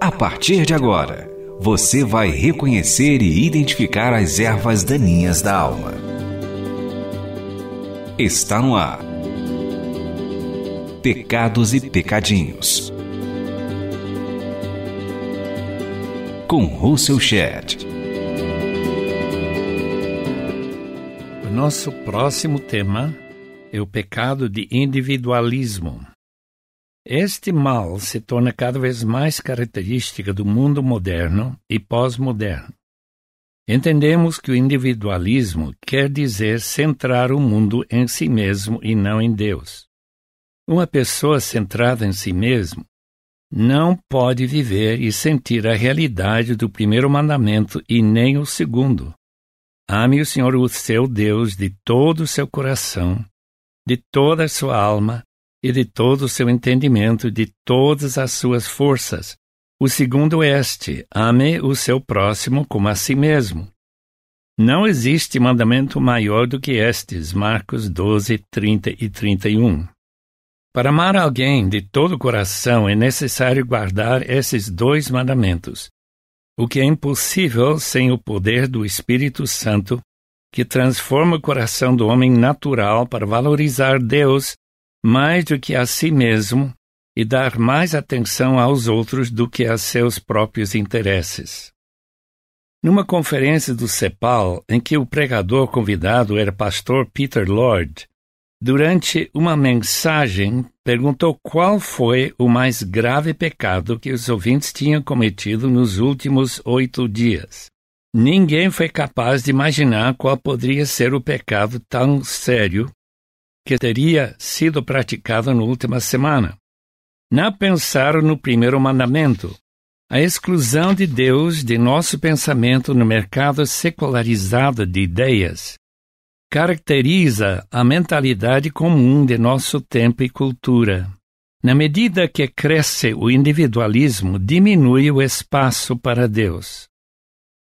A partir de agora, você vai reconhecer e identificar as ervas daninhas da alma. Está no ar. Pecados e Pecadinhos. Com Russell Shedd. O nosso próximo tema é o pecado de individualismo. Este mal se torna cada vez mais característica do mundo moderno e pós-moderno. Entendemos que o individualismo quer dizer centrar o mundo em si mesmo e não em Deus. Uma pessoa centrada em si mesmo não pode viver e sentir a realidade do primeiro mandamento e nem o segundo. Ame o Senhor, o seu Deus, de todo o seu coração, de toda a sua alma e de todo o seu entendimento, de todas as suas forças. O segundo é este: ame o seu próximo como a si mesmo. Não existe mandamento maior do que estes, Marcos 12, 30 e 31. Para amar alguém de todo o coração é necessário guardar esses dois mandamentos, o que é impossível sem o poder do Espírito Santo, que transforma o coração do homem natural para valorizar Deus mais do que a si mesmo e dar mais atenção aos outros do que a seus próprios interesses. Numa conferência do CEPAL, em que o pregador convidado era pastor Peter Lord, durante uma mensagem perguntou qual foi o mais grave pecado que os ouvintes tinham cometido nos últimos oito dias. Ninguém foi capaz de imaginar qual poderia ser o pecado tão sério que teria sido praticado na última semana. Não pensaram no primeiro mandamento, a exclusão de Deus de nosso pensamento no mercado secularizado de ideias caracteriza a mentalidade comum de nosso tempo e cultura. Na medida que cresce o individualismo, diminui o espaço para Deus.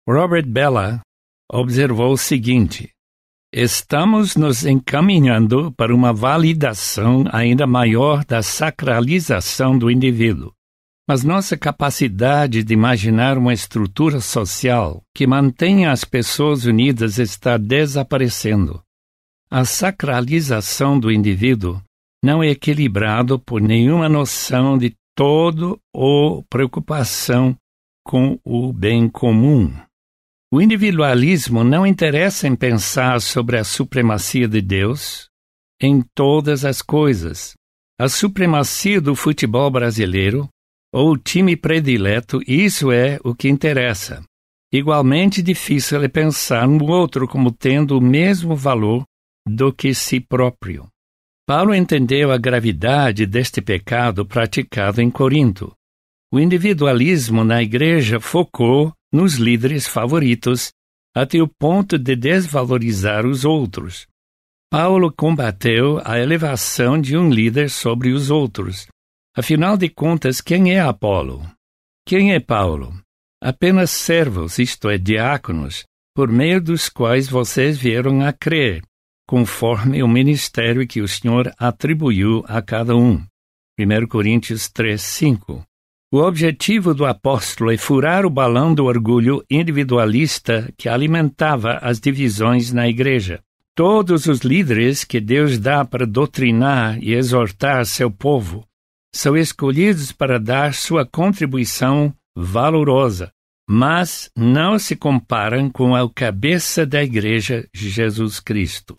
Robert Bella observou o seguinte: Estamos nos encaminhando para uma validação ainda maior da sacralização do indivíduo. Mas nossa capacidade de imaginar uma estrutura social que mantenha as pessoas unidas está desaparecendo. A sacralização do indivíduo não é equilibrado por nenhuma noção de todo ou preocupação com o bem comum. O individualismo não interessa em pensar sobre a supremacia de Deus em todas as coisas. A supremacia do futebol brasileiro ou o time predileto, isso é o que interessa. Igualmente difícil é pensar no outro como tendo o mesmo valor do que si próprio. Paulo entendeu a gravidade deste pecado praticado em Corinto. O individualismo na igreja focou nos líderes favoritos até o ponto de desvalorizar os outros. Paulo combateu a elevação de um líder sobre os outros. Afinal de contas, quem é Apolo? Quem é Paulo? Apenas servos, isto é, diáconos, por meio dos quais vocês vieram a crer, conforme o ministério que o Senhor atribuiu a cada um. 1 Coríntios 3, 5. O objetivo do apóstolo é furar o balão do orgulho individualista que alimentava as divisões na igreja. Todos os líderes que Deus dá para doutrinar e exortar seu povo são escolhidos para dar sua contribuição valorosa, mas não se comparam com a cabeça da igreja, Jesus Cristo.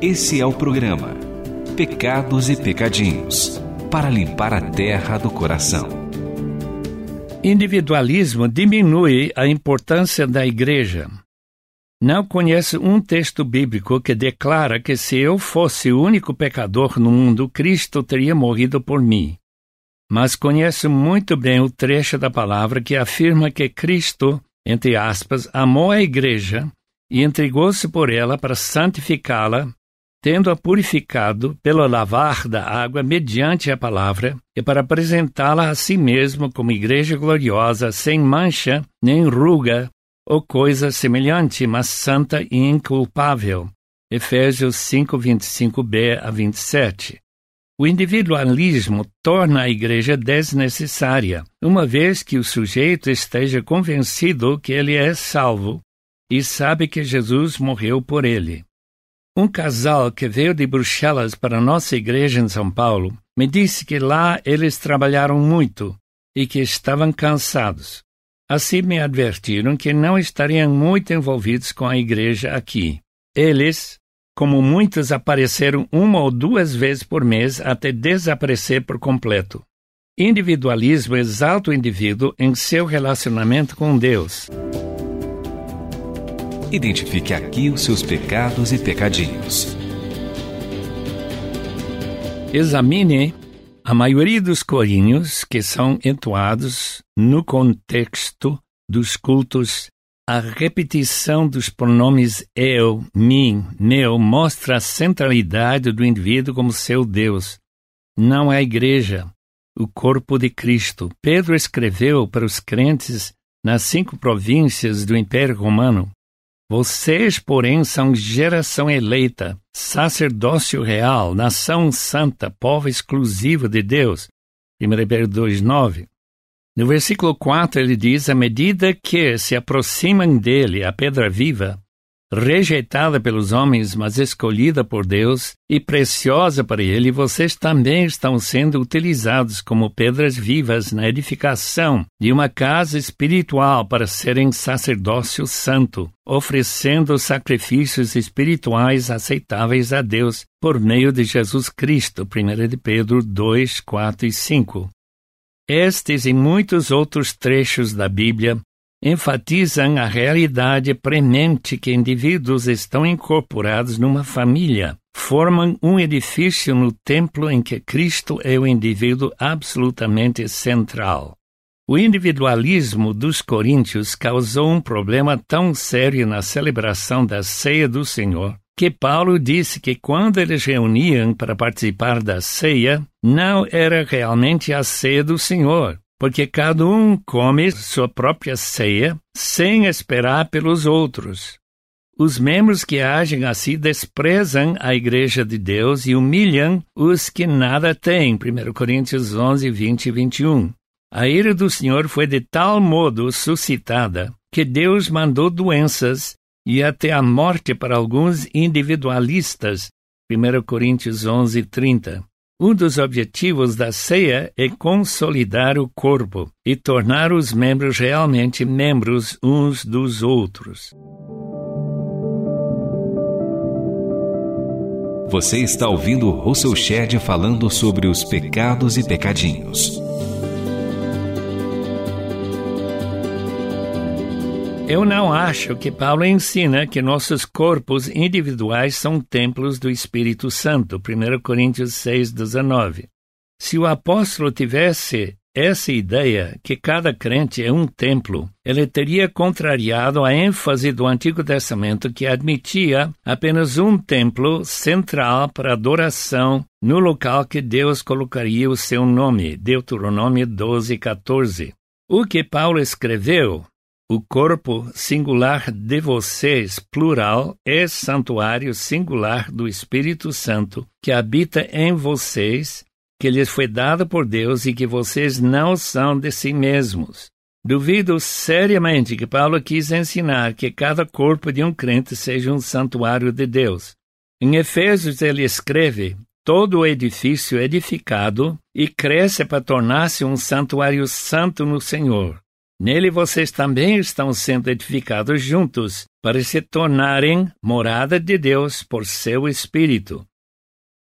Esse é o programa Pecados e Pecadinhos para limpar a terra do coração. Individualismo diminui a importância da igreja. Não conheço um texto bíblico que declara que se eu fosse o único pecador no mundo, Cristo teria morrido por mim. Mas conheço muito bem o trecho da palavra que afirma que Cristo, entre aspas, amou a igreja e entregou-se por ela para santificá-la tendo-a purificado pelo lavar da água mediante a palavra, e para apresentá-la a si mesmo como igreja gloriosa, sem mancha, nem ruga, ou coisa semelhante, mas santa e inculpável. Efésios 5, 25b a 27. O individualismo torna a igreja desnecessária, uma vez que o sujeito esteja convencido que ele é salvo e sabe que Jesus morreu por ele. Um casal que veio de Bruxelas para a nossa igreja em São Paulo me disse que lá eles trabalharam muito e que estavam cansados. Assim me advertiram que não estariam muito envolvidos com a igreja aqui. Eles, como muitos, apareceram uma ou duas vezes por mês até desaparecer por completo. Individualismo exalta o indivíduo em seu relacionamento com Deus. Identifique aqui os seus pecados e pecadinhos. Examine a maioria dos corinhos que são entoados no contexto dos cultos. A repetição dos pronomes eu, mim, meu mostra a centralidade do indivíduo como seu Deus. Não é a igreja, o corpo de Cristo. Pedro escreveu para os crentes nas cinco províncias do Império Romano vocês, porém, são geração eleita, sacerdócio real, nação santa, povo exclusivo de Deus. 1 Pedro 2,9. No versículo 4 ele diz: À medida que se aproximam dele a pedra viva, rejeitada pelos homens, mas escolhida por Deus e preciosa para Ele, vocês também estão sendo utilizados como pedras vivas na edificação de uma casa espiritual para serem sacerdócio santo, oferecendo sacrifícios espirituais aceitáveis a Deus por meio de Jesus Cristo. 1 de Pedro 2, 4 e 5. Estes e muitos outros trechos da Bíblia enfatizam a realidade premente que indivíduos estão incorporados numa família, formam um edifício no templo em que Cristo é o indivíduo absolutamente central. O individualismo dos coríntios causou um problema tão sério na celebração da ceia do Senhor que Paulo disse que quando eles reuniam para participar da ceia, não era realmente a ceia do Senhor, porque cada um come sua própria ceia sem esperar pelos outros. Os membros que agem assim desprezam a Igreja de Deus e humilham os que nada têm. 1 Coríntios 11, 20 e 21. A ira do Senhor foi de tal modo suscitada que Deus mandou doenças e até a morte para alguns individualistas. 1 Coríntios 11, 30. Um dos objetivos da ceia é consolidar o corpo e tornar os membros realmente membros uns dos outros. Você está ouvindo Russell Shedd falando sobre os pecados e pecadinhos. Eu não acho que Paulo ensina que nossos corpos individuais são templos do Espírito Santo. 1 Coríntios 6, 19. Se o apóstolo tivesse essa ideia que cada crente é um templo, ele teria contrariado a ênfase do Antigo Testamento que admitia apenas um templo central para adoração no local que Deus colocaria o seu nome. Deuteronômio 12, 14. O que Paulo escreveu o corpo singular de vocês, plural, é santuário singular do Espírito Santo, que habita em vocês, que lhes foi dado por Deus e que vocês não são de si mesmos. Duvido seriamente que Paulo quis ensinar que cada corpo de um crente seja um santuário de Deus. Em Efésios ele escreve: todo o edifício edificado e cresce para tornar-se um santuário santo no Senhor. Nele vocês também estão sendo edificados juntos, para se tornarem morada de Deus por seu Espírito.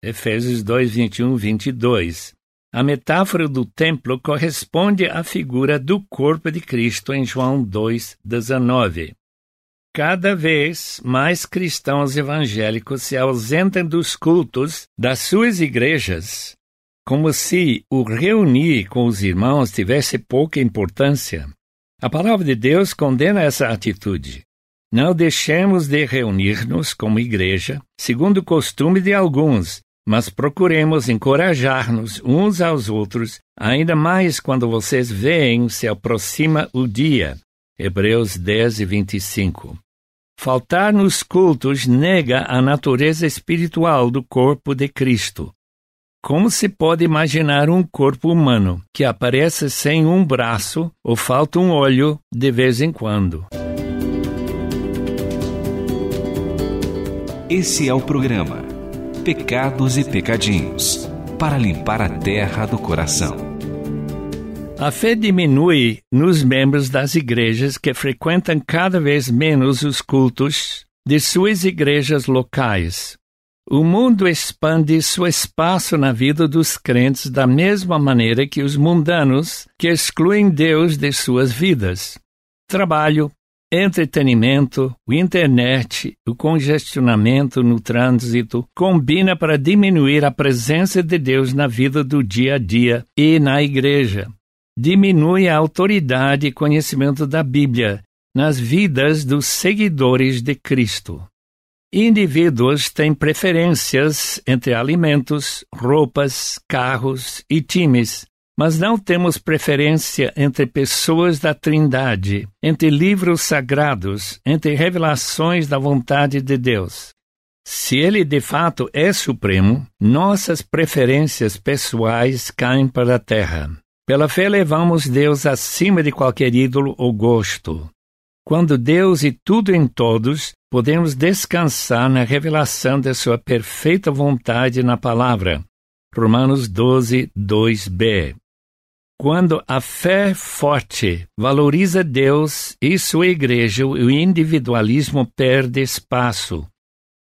Efésios 2, 21, 22. A metáfora do templo corresponde à figura do corpo de Cristo em João 2, 19. Cada vez mais cristãos evangélicos se ausentam dos cultos das suas igrejas, como se o reunir com os irmãos tivesse pouca importância. A palavra de Deus condena essa atitude. Não deixemos de reunir-nos como igreja, segundo o costume de alguns, mas procuremos encorajar-nos uns aos outros, ainda mais quando vocês veem se aproxima o dia. Hebreus 10 e 25. Faltar nos cultos nega a natureza espiritual do corpo de Cristo. Como se pode imaginar um corpo humano que aparece sem um braço ou falta um olho de vez em quando? Esse é o programa Pecados e Pecadinhos para limpar a terra do coração. A fé diminui nos membros das igrejas que frequentam cada vez menos os cultos de suas igrejas locais. O mundo expande seu espaço na vida dos crentes da mesma maneira que os mundanos que excluem Deus de suas vidas. Trabalho, Entretenimento, o internet, o congestionamento no trânsito combina para diminuir a presença de Deus na vida do dia a dia e na igreja. Diminui a autoridade e conhecimento da Bíblia nas vidas dos seguidores de Cristo. Indivíduos têm preferências entre alimentos, roupas, carros e times mas não temos preferência entre pessoas da Trindade, entre livros sagrados, entre revelações da vontade de Deus. Se ele de fato é supremo, nossas preferências pessoais caem para a terra. Pela fé levamos Deus acima de qualquer ídolo ou gosto. Quando Deus e tudo em todos, podemos descansar na revelação de sua perfeita vontade na palavra. Romanos 12, 2b. Quando a fé forte valoriza Deus e sua igreja, o individualismo perde espaço.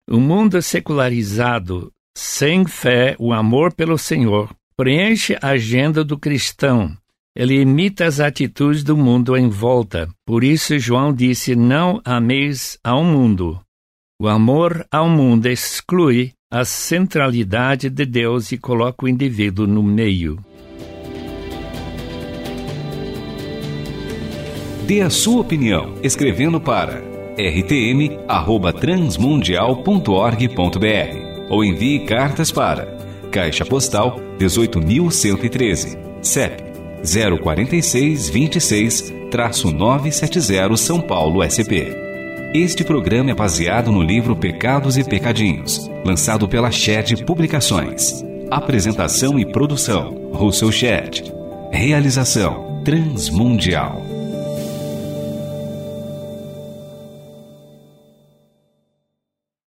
O mundo secularizado, sem fé, o amor pelo Senhor, preenche a agenda do cristão. Ele imita as atitudes do mundo em volta. Por isso, João disse: Não ameis ao mundo. O amor ao mundo exclui a centralidade de Deus e coloca o indivíduo no meio. Dê a sua opinião escrevendo para rtm@transmundial.org.br ou envie cartas para Caixa Postal 18113, CEP 04626-970 São Paulo SP. Este programa é baseado no livro Pecados e Pecadinhos, lançado pela Shed Publicações. Apresentação e produção: Russell Shed. Realização: Transmundial.